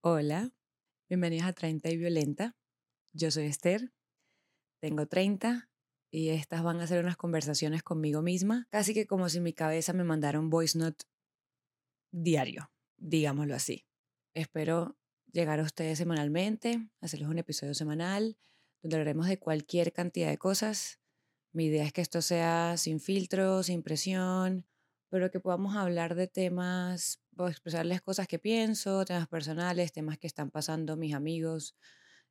Hola, bienvenidos a 30 y Violenta. Yo soy Esther, tengo 30 y estas van a ser unas conversaciones conmigo misma, casi que como si mi cabeza me mandara un voice note diario, digámoslo así. Espero llegar a ustedes semanalmente, hacerles un episodio semanal donde hablaremos de cualquier cantidad de cosas. Mi idea es que esto sea sin filtro, sin presión, pero que podamos hablar de temas, o expresarles cosas que pienso, temas personales, temas que están pasando mis amigos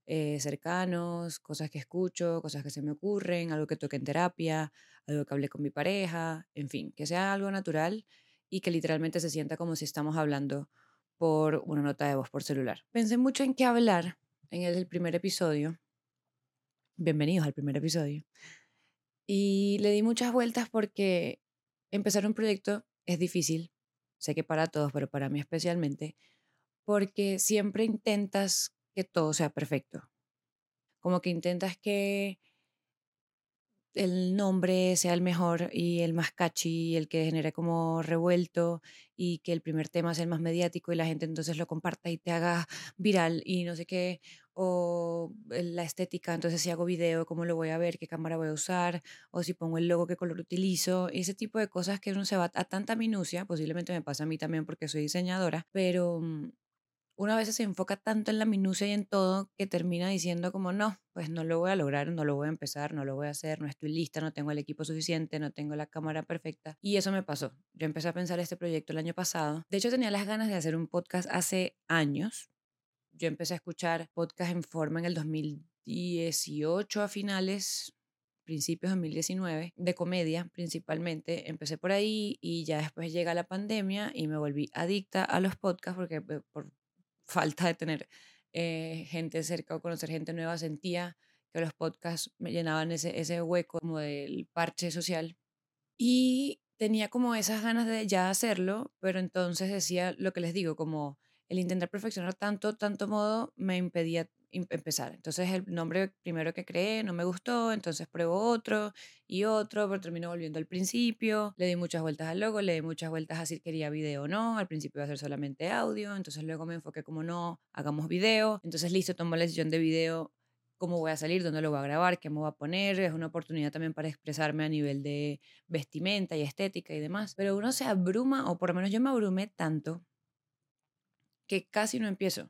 eh, cercanos, cosas que escucho, cosas que se me ocurren, algo que toque en terapia, algo que hablé con mi pareja, en fin, que sea algo natural y que literalmente se sienta como si estamos hablando por una nota de voz por celular. Pensé mucho en qué hablar en el primer episodio. Bienvenidos al primer episodio. Y le di muchas vueltas porque empezar un proyecto es difícil. Sé que para todos, pero para mí especialmente, porque siempre intentas que todo sea perfecto. Como que intentas que el nombre sea el mejor y el más catchy, el que genere como revuelto y que el primer tema sea el más mediático y la gente entonces lo comparta y te haga viral y no sé qué, o la estética, entonces si hago video, cómo lo voy a ver, qué cámara voy a usar, o si pongo el logo, qué color utilizo, ese tipo de cosas que uno se va a tanta minucia, posiblemente me pasa a mí también porque soy diseñadora, pero mm, una vez se enfoca tanto en la minucia y en todo que termina diciendo como no, pues no lo voy a lograr, no lo voy a empezar, no lo voy a hacer, no estoy lista, no tengo el equipo suficiente, no tengo la cámara perfecta. Y eso me pasó. Yo empecé a pensar este proyecto el año pasado. De hecho, tenía las ganas de hacer un podcast hace años. Yo empecé a escuchar podcast en forma en el 2018 a finales, principios de 2019, de comedia principalmente. Empecé por ahí y ya después llega la pandemia y me volví adicta a los podcasts porque eh, por falta de tener eh, gente cerca o conocer gente nueva, sentía que los podcasts me llenaban ese, ese hueco como del parche social. Y tenía como esas ganas de ya hacerlo, pero entonces decía lo que les digo, como el intentar perfeccionar tanto, tanto modo me impedía empezar. Entonces el nombre primero que creé no me gustó, entonces pruebo otro y otro, pero termino volviendo al principio. Le di muchas vueltas al logo, le di muchas vueltas a si quería video o no. Al principio iba a ser solamente audio, entonces luego me enfoqué como no, hagamos video. Entonces listo, tomo la decisión de video cómo voy a salir, dónde lo voy a grabar, qué me voy a poner. Es una oportunidad también para expresarme a nivel de vestimenta y estética y demás. Pero uno se abruma, o por lo menos yo me abrumé tanto, que casi no empiezo.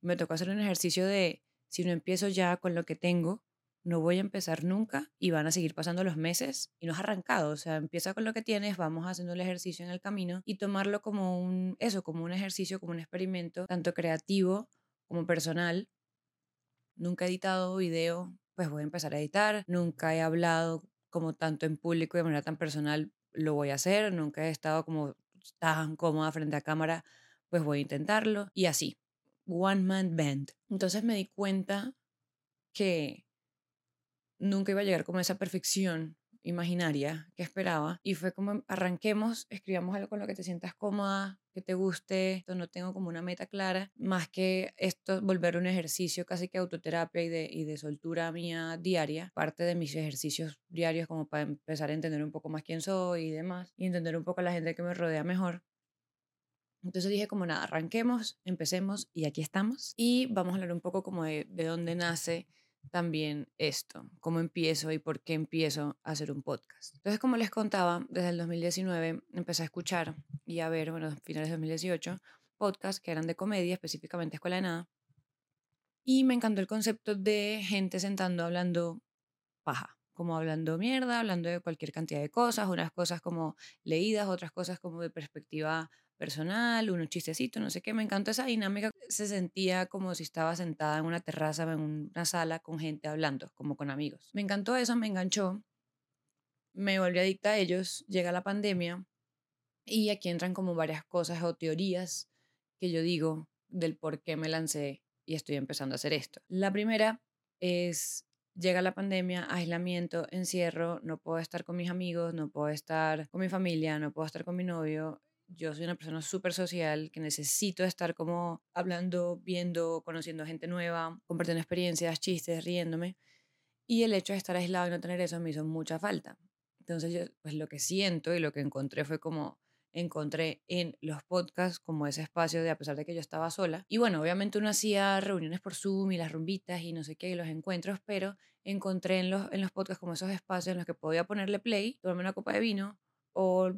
Me tocó hacer un ejercicio de, si no empiezo ya con lo que tengo, no voy a empezar nunca y van a seguir pasando los meses y no has arrancado, o sea, empieza con lo que tienes, vamos haciendo el ejercicio en el camino y tomarlo como un, eso, como un ejercicio, como un experimento, tanto creativo como personal. Nunca he editado video, pues voy a empezar a editar, nunca he hablado como tanto en público de manera tan personal, lo voy a hacer, nunca he estado como tan cómoda frente a cámara, pues voy a intentarlo y así, one man band. Entonces me di cuenta que nunca iba a llegar como esa perfección imaginaria que esperaba y fue como arranquemos, escribamos algo con lo que te sientas cómoda, que te guste, no tengo como una meta clara, más que esto volver un ejercicio casi que autoterapia y de, y de soltura mía diaria, parte de mis ejercicios diarios como para empezar a entender un poco más quién soy y demás, y entender un poco a la gente que me rodea mejor. Entonces dije como nada, arranquemos, empecemos y aquí estamos. Y vamos a hablar un poco como de, de dónde nace también esto, cómo empiezo y por qué empiezo a hacer un podcast. Entonces, como les contaba, desde el 2019 empecé a escuchar y a ver, bueno, finales de 2018, podcasts que eran de comedia, específicamente Escuela de Nada. Y me encantó el concepto de gente sentando hablando paja, como hablando mierda, hablando de cualquier cantidad de cosas, unas cosas como leídas, otras cosas como de perspectiva personal, unos chistecitos, no sé qué. Me encantó esa dinámica. Se sentía como si estaba sentada en una terraza, en una sala con gente hablando, como con amigos. Me encantó eso, me enganchó. Me volví adicta a ellos. Llega la pandemia y aquí entran como varias cosas o teorías que yo digo del por qué me lancé y estoy empezando a hacer esto. La primera es llega la pandemia, aislamiento, encierro, no puedo estar con mis amigos, no puedo estar con mi familia, no puedo estar con mi novio, yo soy una persona súper social que necesito estar como hablando, viendo, conociendo gente nueva, compartiendo experiencias, chistes, riéndome. Y el hecho de estar aislado y no tener eso me hizo mucha falta. Entonces yo, pues lo que siento y lo que encontré fue como encontré en los podcasts como ese espacio de a pesar de que yo estaba sola. Y bueno, obviamente uno hacía reuniones por Zoom y las rumbitas y no sé qué, y los encuentros, pero encontré en los, en los podcasts como esos espacios en los que podía ponerle play, tomarme una copa de vino o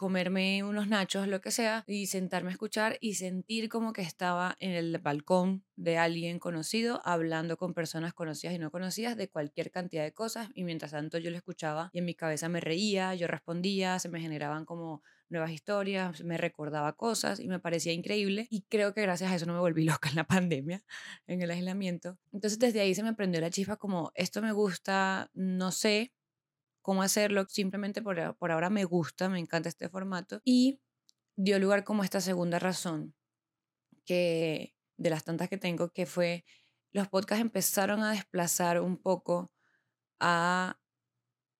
comerme unos nachos, lo que sea, y sentarme a escuchar y sentir como que estaba en el balcón de alguien conocido, hablando con personas conocidas y no conocidas de cualquier cantidad de cosas, y mientras tanto yo lo escuchaba y en mi cabeza me reía, yo respondía, se me generaban como nuevas historias, me recordaba cosas y me parecía increíble y creo que gracias a eso no me volví loca en la pandemia, en el aislamiento. Entonces desde ahí se me prendió la chispa como esto me gusta, no sé, cómo hacerlo, simplemente por, por ahora me gusta, me encanta este formato y dio lugar como esta segunda razón que de las tantas que tengo que fue los podcasts empezaron a desplazar un poco a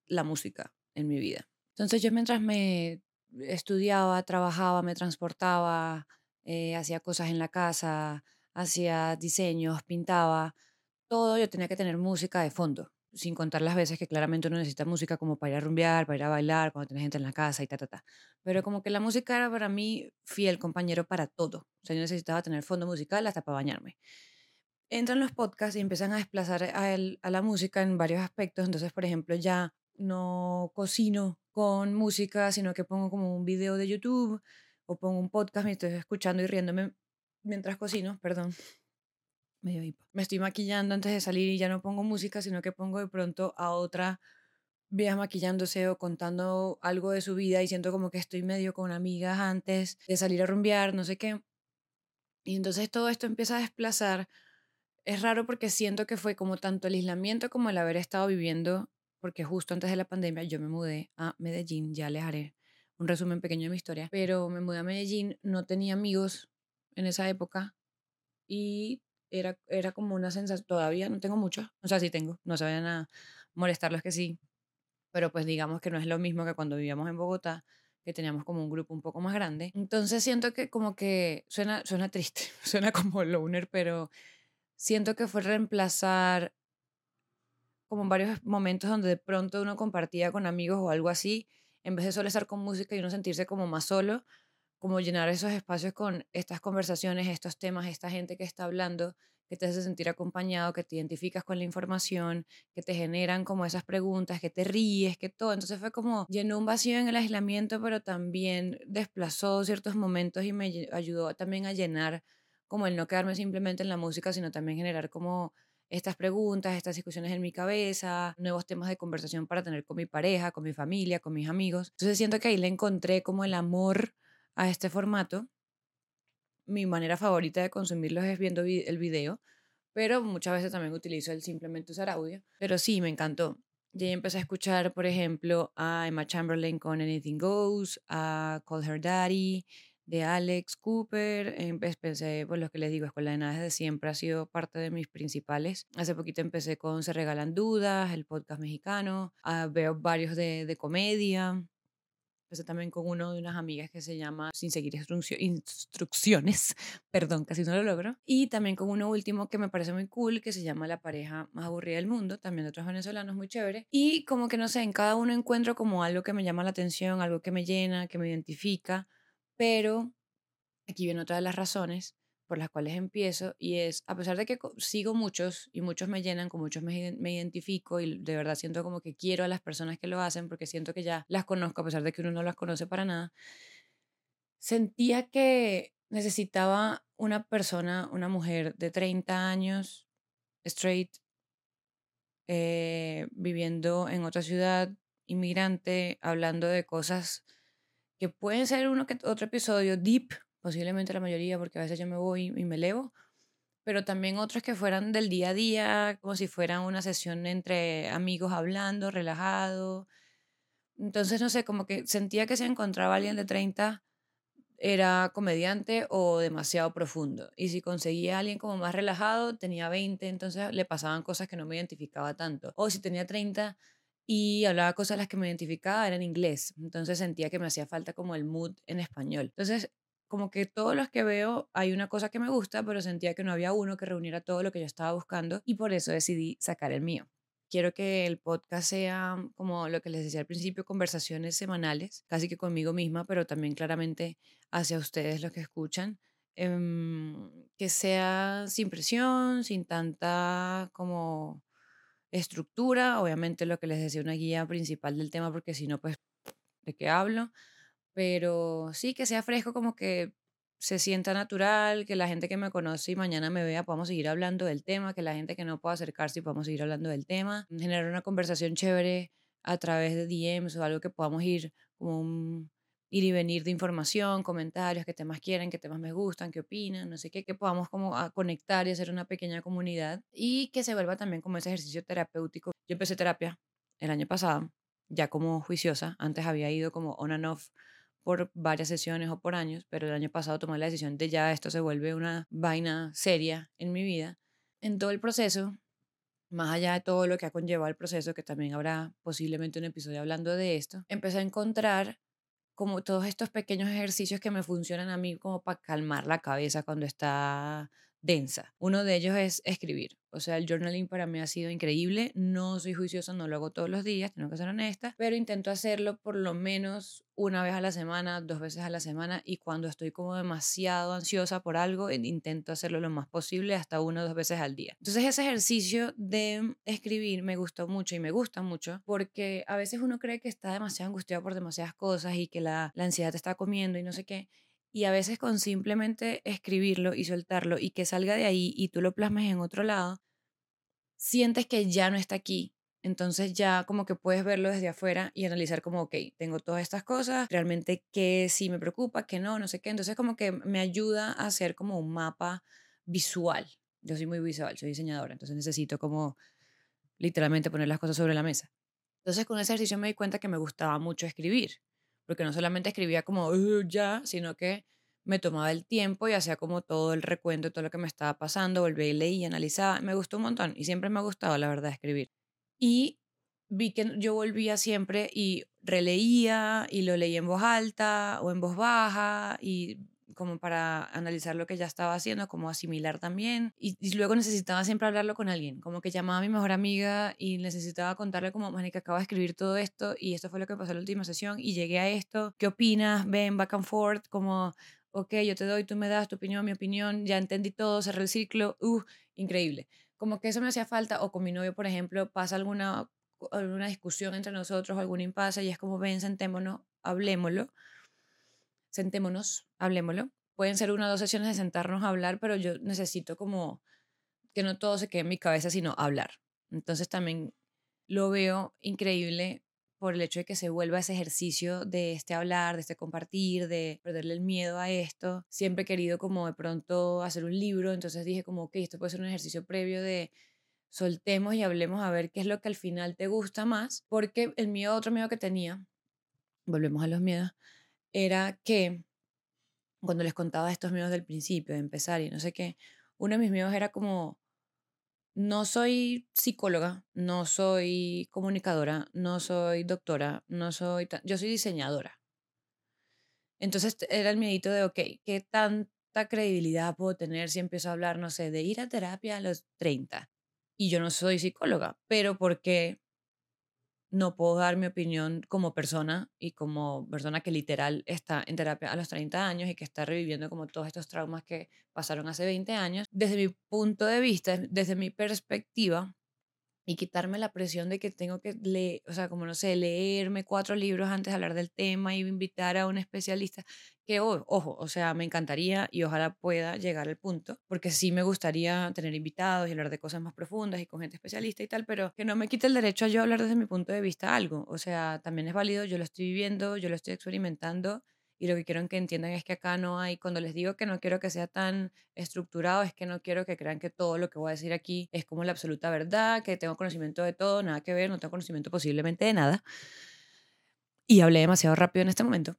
la música en mi vida. Entonces yo mientras me estudiaba, trabajaba, me transportaba, eh, hacía cosas en la casa, hacía diseños, pintaba, todo yo tenía que tener música de fondo sin contar las veces que claramente uno necesita música como para ir a rumbear, para ir a bailar, cuando tienes gente en la casa y ta, ta, ta. Pero como que la música era para mí fiel compañero para todo. O sea, yo necesitaba tener fondo musical hasta para bañarme. Entran los podcasts y empiezan a desplazar a, la música en varios aspectos. Entonces, por ejemplo, ya no cocino con música, sino que pongo como un video de YouTube o pongo un podcast y estoy escuchando y riéndome mientras cocino, perdón medio Me estoy maquillando antes de salir y ya no pongo música, sino que pongo de pronto a otra vieja maquillándose o contando algo de su vida y siento como que estoy medio con amigas antes de salir a rumbear, no sé qué. Y entonces todo esto empieza a desplazar. Es raro porque siento que fue como tanto el aislamiento como el haber estado viviendo, porque justo antes de la pandemia yo me mudé a Medellín, ya les haré un resumen pequeño de mi historia, pero me mudé a Medellín, no tenía amigos en esa época y era, era como una sensación, todavía no tengo muchos, o sea, sí tengo, no se vayan a molestar que sí, pero pues digamos que no es lo mismo que cuando vivíamos en Bogotá, que teníamos como un grupo un poco más grande. Entonces siento que como que suena, suena triste, suena como loner, pero siento que fue reemplazar como varios momentos donde de pronto uno compartía con amigos o algo así, en vez de solo estar con música y uno sentirse como más solo, como llenar esos espacios con estas conversaciones, estos temas, esta gente que está hablando, que te hace sentir acompañado, que te identificas con la información, que te generan como esas preguntas, que te ríes, que todo. Entonces fue como llenó un vacío en el aislamiento, pero también desplazó ciertos momentos y me ayudó también a llenar como el no quedarme simplemente en la música, sino también generar como estas preguntas, estas discusiones en mi cabeza, nuevos temas de conversación para tener con mi pareja, con mi familia, con mis amigos. Entonces siento que ahí le encontré como el amor a este formato. Mi manera favorita de consumirlos es viendo el video, pero muchas veces también utilizo el simplemente usar audio. Pero sí, me encantó. Ya empecé a escuchar, por ejemplo, a Emma Chamberlain con Anything Goes, a Call Her Daddy, de Alex Cooper. Empecé, pues lo que les digo, Escuela de Nada desde siempre ha sido parte de mis principales. Hace poquito empecé con Se Regalan Dudas, el podcast mexicano. Ah, veo varios de, de comedia. Empecé también con uno de unas amigas que se llama Sin seguir instrucciones, perdón, casi no lo logro. Y también con uno último que me parece muy cool, que se llama La pareja más aburrida del mundo, también de otros venezolanos, muy chévere. Y como que no sé, en cada uno encuentro como algo que me llama la atención, algo que me llena, que me identifica, pero aquí viene otra de las razones por las cuales empiezo y es, a pesar de que sigo muchos y muchos me llenan, con muchos me, me, identifico y de verdad siento como que quiero a las personas que lo hacen porque siento que ya las conozco a pesar de que uno no las conoce para nada, sentía que necesitaba una persona, una mujer de 30 años, straight, eh, viviendo en otra ciudad, inmigrante, hablando de cosas que pueden ser uno que otro episodio deep, posiblemente la mayoría, porque a veces yo me voy y me elevo, pero también otros que fueran del día a día, como si fuera una sesión entre amigos hablando, relajado. Entonces, no sé, como que sentía que si encontraba alguien de 30 era comediante o demasiado profundo. Y si conseguía alguien como más relajado, tenía 20, entonces le pasaban cosas que no me identificaba tanto. O si tenía 30 y hablaba cosas las que me identificaba, era en inglés. Entonces sentía que me hacía falta como el mood en español. Entonces como que todos los que veo hay una cosa que me gusta, pero sentía que no había uno que reuniera todo lo que yo estaba buscando y por eso decidí sacar el mío. quiero que el podcast sea como lo que les decía al principio, conversaciones semanales, casi que conmigo misma, pero también claramente hacia ustedes los que escuchan. Em, que sea sin presión, sin tanta como estructura, obviamente lo que les decía una guía principal del tema, porque si no, pues, ¿de qué hablo? Pero sí, que sea fresco, como que se sienta natural, que la gente que me conoce y mañana me vea podamos seguir hablando del tema, que la gente que no pueda acercarse y podamos seguir hablando del tema, generar una conversación chévere a través de DMs o algo que podamos ir como un ir y venir de información, comentarios, qué temas quieren, qué temas me gustan, qué opinan, no sé qué, que podamos como a conectar y hacer una pequeña comunidad y que se vuelva también como ese ejercicio terapéutico. Yo empecé terapia el año pasado, ya como juiciosa, antes había ido como on and off por varias sesiones o por años, pero el año pasado tomé la decisión de ya esto se vuelve una vaina seria en mi vida. En todo el proceso, más allá de todo lo que ha conllevado el proceso, que también habrá posiblemente un episodio hablando de esto, empecé a encontrar como todos estos pequeños ejercicios que me funcionan a mí como para calmar la cabeza cuando está densa. Uno de ellos es escribir. O sea, el journaling para mí ha sido increíble. No soy juiciosa, no lo hago todos los días, tengo que ser honesta, pero intento hacerlo por lo menos una vez a la semana, dos veces a la semana y cuando estoy como demasiado ansiosa por algo, intento hacerlo lo más posible hasta una o dos veces al día. Entonces ese ejercicio de escribir me gustó mucho y me gusta mucho porque a veces uno cree que está demasiado angustiado por demasiadas cosas y que la, la ansiedad te está comiendo y no sé qué. Y a veces con simplemente escribirlo y soltarlo y que salga de ahí y tú lo plasmes en otro lado, sientes que ya no está aquí. Entonces ya como que puedes verlo desde afuera y analizar como, ok, tengo todas estas cosas, realmente qué sí me preocupa, qué no, no sé qué. Entonces como que me ayuda a hacer como un mapa visual. Yo soy muy visual, soy diseñadora, entonces necesito como literalmente poner las cosas sobre la mesa. Entonces con ese ejercicio me di cuenta que me gustaba mucho escribir porque no solamente escribía como ya, sino que me tomaba el tiempo y hacía como todo el recuento de todo lo que me estaba pasando, volvía y leía, analizaba, me gustó un montón y siempre me ha gustado, la verdad, escribir. Y vi que yo volvía siempre y releía y lo leía en voz alta o en voz baja y como para analizar lo que ya estaba haciendo, como asimilar también. Y, luego necesitaba siempre hablarlo con alguien, como que llamaba a mi mejor amiga y necesitaba contarle como, que acabo de escribir todo esto y esto fue lo que pasó en la última sesión y llegué a esto, ¿qué opinas? Ven, back and forth, como, ok, yo te doy, tú me das tu opinión, mi opinión, ya entendí todo, cerré el ciclo, uh, increíble. Como que eso me hacía falta, o con mi novio, por ejemplo, pasa alguna, alguna discusión entre nosotros, algún impasse y es como, ven, sentémonos, hablemoslo sentémonos, hablemoslo. Pueden ser una o dos sesiones de sentarnos a hablar, pero yo necesito como que no todo se quede en mi cabeza, sino hablar. Entonces también lo veo increíble por el hecho de que se vuelva ese ejercicio de este hablar, de este compartir, de perderle el miedo a esto. Siempre he querido como de pronto hacer un libro, entonces dije como, ok, esto puede ser un ejercicio previo de soltemos y hablemos a ver qué es lo que al final te gusta más, porque el miedo, otro miedo que tenía, volvemos a los miedos, era que cuando les contaba estos miedos del principio, de empezar y no sé qué, uno de mis miedos era como, no soy psicóloga, no soy comunicadora, no soy doctora, no soy, yo soy diseñadora. Entonces era el miedito de, ok, ¿qué tanta credibilidad puedo tener si empiezo a hablar, no sé, de ir a terapia a los 30? Y yo no soy psicóloga, pero ¿por qué no puedo dar mi opinión como persona y como persona que literal está en terapia a los 30 años y que está reviviendo como todos estos traumas que pasaron hace 20 años. Desde mi punto de vista, desde mi perspectiva, y quitarme la presión de que tengo que leer, o sea, como no sé, leerme cuatro libros antes de hablar del tema y invitar a un especialista, que ojo, o sea, me encantaría y ojalá pueda llegar al punto, porque sí me gustaría tener invitados y hablar de cosas más profundas y con gente especialista y tal, pero que no me quite el derecho a yo hablar desde mi punto de vista algo, o sea, también es válido, yo lo estoy viviendo, yo lo estoy experimentando y lo que quiero que entiendan es que acá no hay, cuando les digo que no quiero que sea tan estructurado, es que no quiero que crean que todo lo que voy a decir aquí es como la absoluta verdad, que tengo conocimiento de todo, nada que ver, no tengo conocimiento posiblemente de nada. Y hablé demasiado rápido en este momento.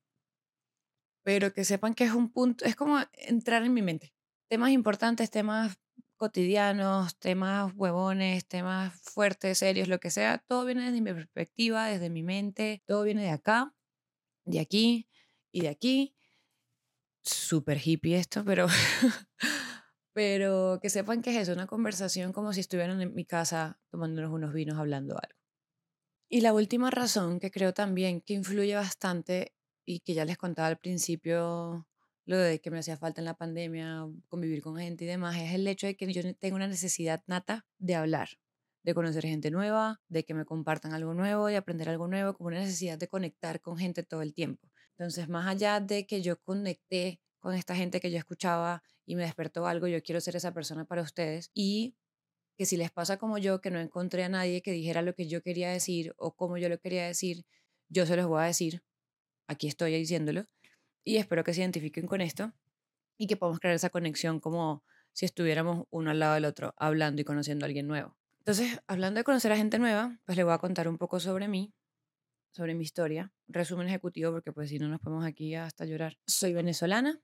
Pero que sepan que es un punto, es como entrar en mi mente. Temas importantes, temas cotidianos, temas huevones, temas fuertes, serios, lo que sea, todo viene desde mi perspectiva, desde mi mente, todo viene de acá, de aquí, y de aquí, súper hippie esto, pero, Pero que sepan que es eso, una conversación como si estuvieran en mi casa tomándonos unos vinos hablando algo. Y la última razón que creo también que influye bastante y que ya les contaba al principio lo de que me hacía falta en la pandemia, convivir con gente y demás, es el hecho de que yo tengo una necesidad nata de hablar, de conocer gente nueva, de que me compartan algo nuevo, de aprender algo nuevo, como una necesidad de conectar con gente todo el tiempo. Entonces, más allá de que yo conecté con esta gente que yo escuchaba y me despertó algo, yo quiero ser esa persona para ustedes y que si les pasa como yo, que no encontré a nadie que dijera lo que yo quería decir o como yo lo quería decir, yo se los voy a decir, aquí estoy diciéndolo, y espero que se identifiquen con esto y que podamos crear esa conexión como si estuviéramos uno al lado del otro, hablando y conociendo a alguien nuevo. Entonces, hablando de conocer a gente nueva, pues les voy a contar un poco sobre mí, sobre mi historia, resumen ejecutivo porque pues si no nos podemos aquí hasta llorar. Soy venezolana,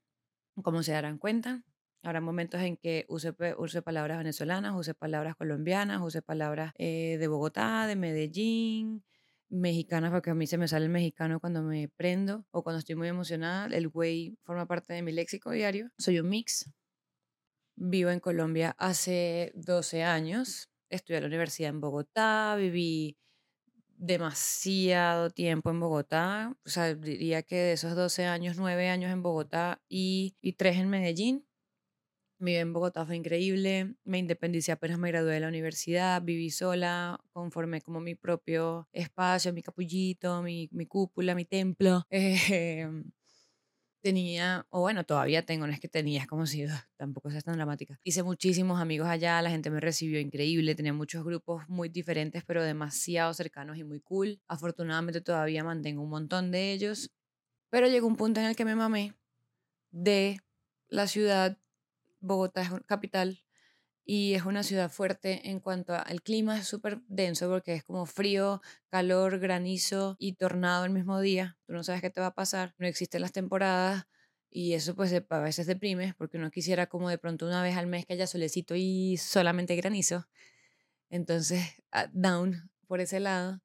como se darán cuenta. Habrá momentos en que use, use palabras venezolanas, use palabras colombianas, use palabras eh, de Bogotá, de Medellín, mexicanas, porque a mí se me sale el mexicano cuando me prendo o cuando estoy muy emocionada. El güey forma parte de mi léxico diario. Soy un mix. Vivo en Colombia hace 12 años. Estudié en la universidad en Bogotá. Viví demasiado tiempo en Bogotá. O sea, diría que de esos 12 años, 9 años en Bogotá y, y 3 en Medellín. Viví en Bogotá, fue increíble. Me independicé apenas me gradué de la universidad. Viví sola, conformé como mi propio espacio, mi capullito, mi, mi cúpula, mi templo. Eh, tenía, o bueno, todavía tengo, no es que tenía, es como si tampoco sea tan dramática. Hice muchísimos amigos allá, la gente me recibió increíble, tenía muchos grupos muy diferentes, pero demasiado cercanos y muy cool. Afortunadamente todavía mantengo un montón de ellos, pero llegó un punto en el que me mamé de la ciudad, Bogotá es capital, y es una ciudad fuerte en cuanto al clima, es súper denso porque es como frío, calor, granizo y tornado el mismo día. Tú no sabes qué te va a pasar, no existen las temporadas y eso pues a veces deprime porque uno quisiera como de pronto una vez al mes que haya solecito y solamente granizo. Entonces, ah, down por ese lado.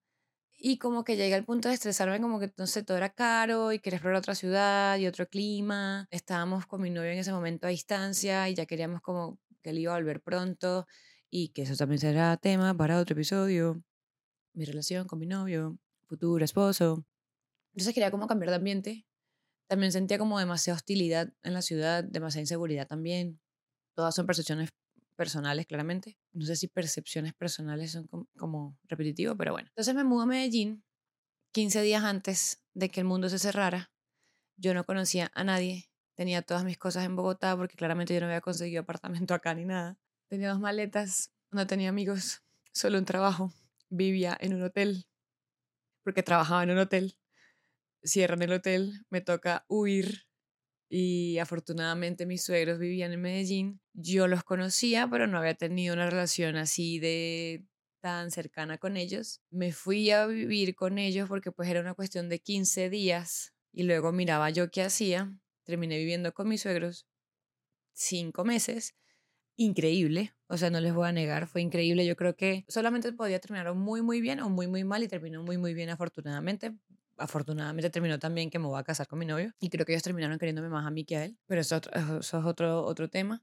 Y como que llega el punto de estresarme, como que entonces todo era caro y quería explorar otra ciudad y otro clima. Estábamos con mi novio en ese momento a distancia y ya queríamos como que él iba a volver pronto y que eso también será tema para otro episodio. Mi relación con mi novio, futuro esposo. Entonces quería como cambiar de ambiente. También sentía como demasiada hostilidad en la ciudad, demasiada inseguridad también. Todas son percepciones personales, claramente. No sé si percepciones personales son como, como repetitivo, pero bueno. Entonces me mudo a Medellín 15 días antes de que el mundo se cerrara. Yo no conocía a nadie Tenía todas mis cosas en Bogotá porque claramente yo no había conseguido apartamento acá ni nada. Tenía dos maletas, no tenía amigos, solo un trabajo. Vivía en un hotel porque trabajaba en un hotel. Cierran el hotel, me toca huir y afortunadamente mis suegros vivían en Medellín. Yo los conocía, pero no había tenido una relación así de tan cercana con ellos. Me fui a vivir con ellos porque pues era una cuestión de 15 días y luego miraba yo qué hacía terminé viviendo con mis suegros cinco meses. Increíble, o sea, no les voy a negar, fue increíble. Yo creo que solamente podía terminar muy, muy bien o muy, muy mal y terminó muy, muy bien afortunadamente. Afortunadamente terminó también que me voy a casar con mi novio y creo que ellos terminaron queriéndome más a mí que a él, pero eso, es otro, otro tema.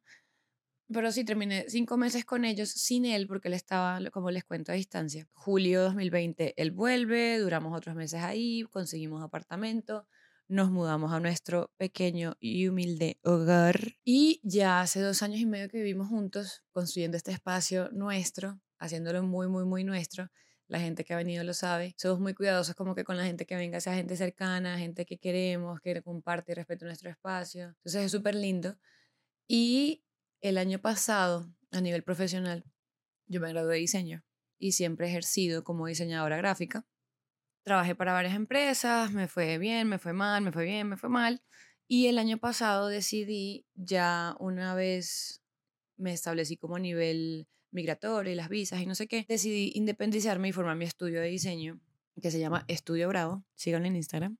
Pero sí, terminé cinco meses con ellos sin él porque él estaba, como les cuento, a distancia. Julio 2020 él vuelve, duramos otros meses ahí, conseguimos apartamento, nos mudamos a nuestro pequeño y humilde hogar. Y ya hace dos años y medio que vivimos juntos, construyendo este espacio nuestro, haciéndolo muy, muy, muy nuestro. La gente que ha venido lo sabe. Somos muy cuidadosos como que con la gente que venga, sea gente cercana, gente que queremos, que comparte y respeta nuestro espacio. Entonces es súper lindo. Y el año pasado, a nivel profesional, yo me gradué de diseño y siempre he ejercido como diseñadora gráfica Trabajé para varias empresas, me fue bien, me fue mal, me fue bien, me fue mal. Y el año pasado decidí, ya una vez me establecí como a nivel migratorio y las visas y no sé qué, decidí independizarme y formar mi estudio de diseño, que se llama Estudio Bravo, síganlo en Instagram.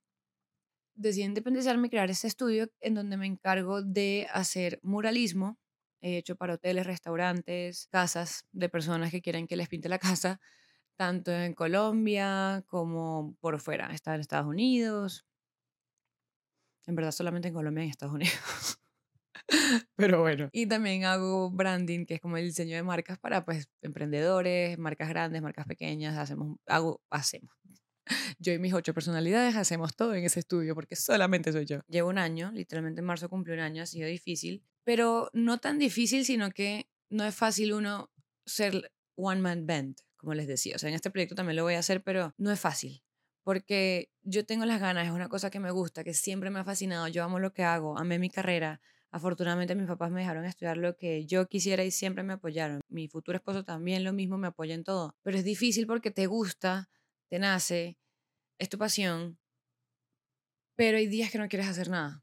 Decidí independizarme y crear este estudio en donde me encargo de hacer muralismo, he hecho para hoteles, restaurantes, casas de personas que quieren que les pinte la casa, tanto en Colombia como por fuera. Estaba en Estados Unidos. En verdad, solamente en Colombia y en Estados Unidos. Pero bueno. Y también hago branding, que es como el diseño de marcas para pues emprendedores, marcas grandes, marcas pequeñas. Hacemos, hago, hacemos. Yo y mis ocho personalidades hacemos todo en ese estudio porque solamente soy yo. Llevo un año, literalmente en marzo cumplí un año, ha sido difícil, pero no tan difícil, sino que no es fácil uno ser one man band, como les decía. O sea, en este proyecto también lo voy a hacer, pero no es fácil porque yo tengo las ganas, es una cosa que me gusta, que siempre me ha fascinado, yo amo lo que hago, amé mi carrera. Afortunadamente mis papás me dejaron estudiar lo que yo quisiera y siempre me apoyaron. Mi futuro esposo también lo mismo, me apoya en todo. Pero es difícil porque te gusta, te nace, es tu pasión, pero hay días que no quieres hacer nada.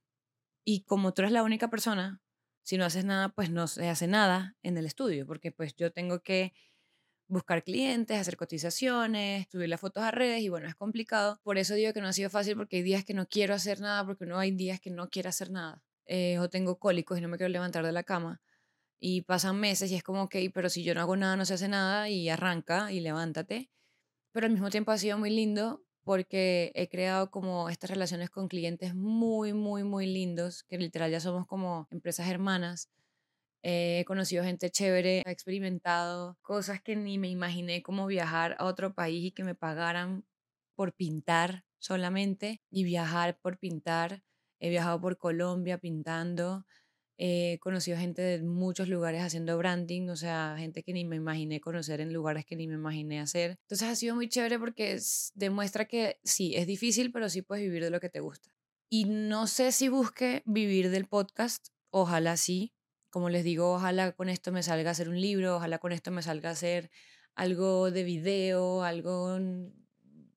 Y como tú eres la única persona, si no haces nada, pues no se hace nada en el estudio, porque pues yo tengo que buscar clientes, hacer cotizaciones, subir las fotos a redes y bueno, es complicado. Por eso digo que no ha sido fácil porque hay días que no quiero hacer nada, porque no hay días que no quiero hacer nada. Eh, o tengo cólicos y no me quiero levantar de la cama. Y pasan meses y es como, ok, pero si yo no hago nada, no se hace nada y arranca y levántate. Pero al mismo tiempo ha sido muy lindo porque he creado como estas relaciones con clientes muy, muy, muy lindos, que literal ya somos como empresas hermanas he conocido gente chévere, he experimentado cosas que ni me imaginé como viajar a otro país y que me pagaran por pintar solamente y viajar por pintar. He viajado por Colombia pintando. He conocido gente de muchos lugares haciendo branding, o sea, gente que ni me imaginé conocer en lugares que ni me imaginé hacer. Entonces ha sido muy chévere porque demuestra que sí, es difícil, pero sí puedes vivir de lo que te gusta. Y no sé si busque vivir del podcast, ojalá sí, como les digo, ojalá con esto me salga a hacer un libro, ojalá con esto me salga a hacer algo de video, algo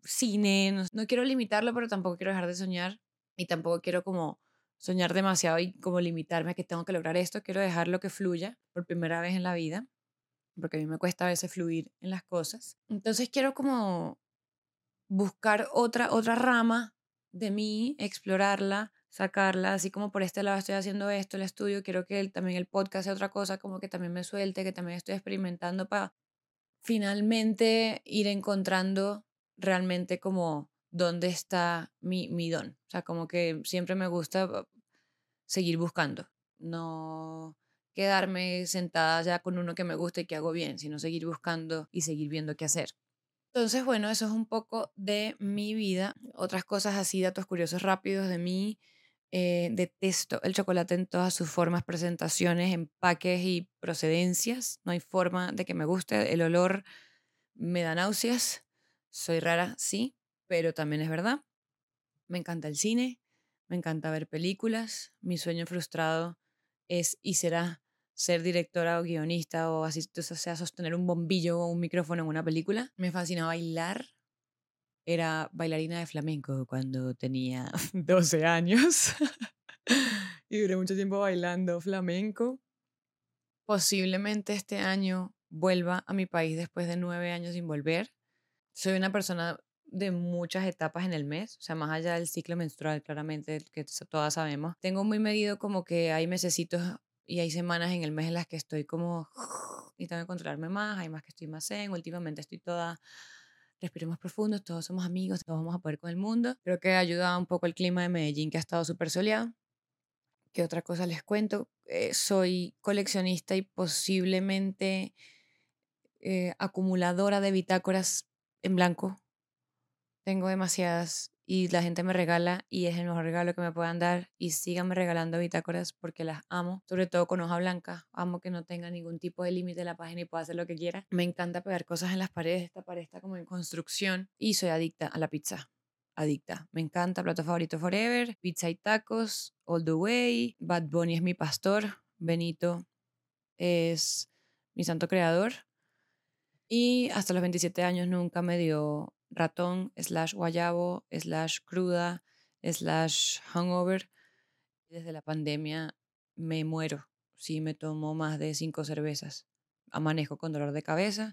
cine. No, quiero limitarlo, pero tampoco quiero dejar de soñar y tampoco quiero como soñar demasiado y como limitarme a que tengo que lograr esto. Quiero dejar lo que fluya por primera vez en la vida, porque a mí me cuesta a veces fluir en las cosas. Entonces quiero como buscar otra, otra rama de mí, explorarla, sacarla, así como por este lado estoy haciendo esto, el estudio, quiero que también el podcast sea otra cosa, como que también me suelte, que también estoy experimentando para finalmente ir encontrando realmente como dónde está mi, mi don. O sea, como que siempre me gusta seguir buscando, no quedarme sentada ya con uno que me gusta y que hago bien, sino seguir buscando y seguir viendo qué hacer. Entonces, bueno, eso es un poco de mi vida. Otras cosas así, datos curiosos rápidos de mí. Eh, detesto el chocolate en todas sus formas, presentaciones, empaques y procedencias. No hay forma de que me guste. El olor me da náuseas. Soy rara, sí, pero también es verdad. Me encanta el cine, me encanta ver películas. Mi sueño frustrado es y será ser directora o guionista o así, o sea, sostener un bombillo o un micrófono en una película. Me fascina bailar, era bailarina de flamenco cuando tenía 12 años y duré mucho tiempo bailando flamenco. Posiblemente este año vuelva a mi país después de nueve años sin volver. Soy una persona de muchas etapas en el mes, o sea, más allá del ciclo menstrual, claramente, que todas sabemos. Tengo muy medido como que hay mesecitos y hay semanas en el mes en las que estoy como y tengo controlarme más, hay más que estoy más zen, últimamente estoy toda respiremos profundo, todos somos amigos, todos vamos a poder con el mundo. Creo que ayuda un poco el clima de Medellín que ha estado súper soleado. ¿Qué otra cosa les cuento? Eh, soy coleccionista y posiblemente eh, acumuladora de bitácoras en blanco. Tengo demasiadas y la gente me regala y es el mejor regalo que me puedan dar y síganme regalando bitácoras porque las amo, sobre todo con hoja blanca, amo que no tenga ningún tipo de límite en la página y pueda hacer lo que quiera. Me encanta pegar cosas en las paredes, esta pared está como en construcción y soy adicta a la pizza. Adicta. Me encanta, plato favorito forever, pizza y tacos, all the way. Bad Bunny es mi pastor, Benito es mi santo creador. Y hasta los 27 años nunca me dio ratón, slash guayabo, slash cruda, slash hangover. Desde la pandemia me muero si me tomo más de cinco cervezas. Amanejo con dolor de cabeza.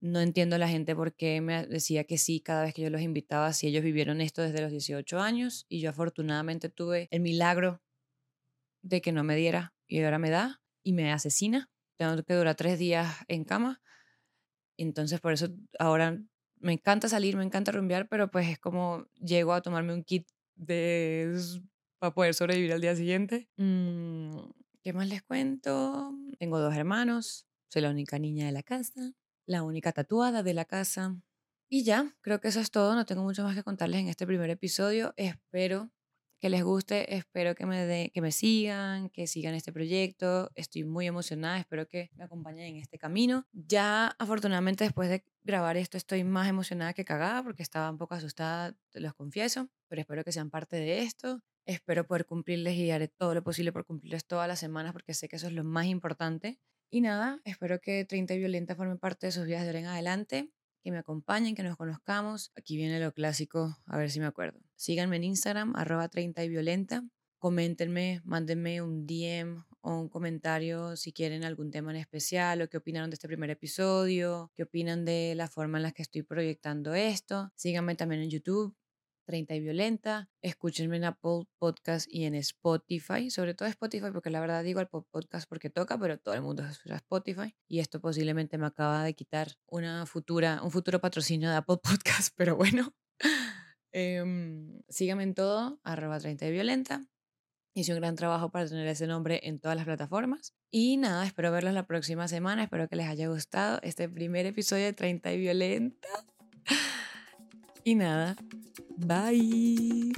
No entiendo la gente por qué me decía que sí cada vez que yo los invitaba, si ellos vivieron esto desde los 18 años y yo afortunadamente tuve el milagro de que no me diera y ahora me da y me asesina. Tengo que durar tres días en cama. Entonces por eso ahora me encanta salir, me encanta rumbear, pero pues es como llego a tomarme un kit de para poder sobrevivir al día siguiente. Mm, ¿Qué más les cuento? Tengo dos hermanos, soy la única niña de la casa, la única tatuada de la casa. Y ya, creo que eso es todo. No tengo mucho más que contarles en este primer episodio. Espero que les guste, espero que me, que me sigan, que sigan este proyecto. Estoy muy emocionada, espero que me acompañen en este camino. Ya afortunadamente después de grabar esto estoy más emocionada que cagada porque estaba un poco asustada, te los confieso, pero espero que sean parte de esto. Espero poder cumplirles y haré todo lo posible por cumplirles todas las semanas porque sé que eso es lo más importante. Y nada, espero que 30 y Violenta forme parte de sus vidas de ahora en adelante que me acompañen, que nos conozcamos. Aquí viene lo clásico, a ver si me acuerdo. Síganme en Instagram, arroba 30 y violenta. Coméntenme, mándenme un DM o un comentario si quieren algún tema en especial o qué opinaron de este primer episodio, qué opinan de la forma en la que estoy proyectando esto. Síganme también en YouTube, 30 y Violenta. Escúchenme en Apple Podcast y en Spotify, sobre todo Spotify, porque la verdad digo al podcast porque toca, pero todo el mundo escucha Spotify. Y esto posiblemente me acaba de quitar una futura, un futuro patrocinio de Apple Podcast, pero bueno. eh, síganme en todo, arroba 30 y Violenta. Hice un gran trabajo para tener ese nombre en todas las plataformas. Y nada, espero verlos la próxima semana. Espero que les haya gustado este primer episodio de 30 y Violenta. Y nada, bye.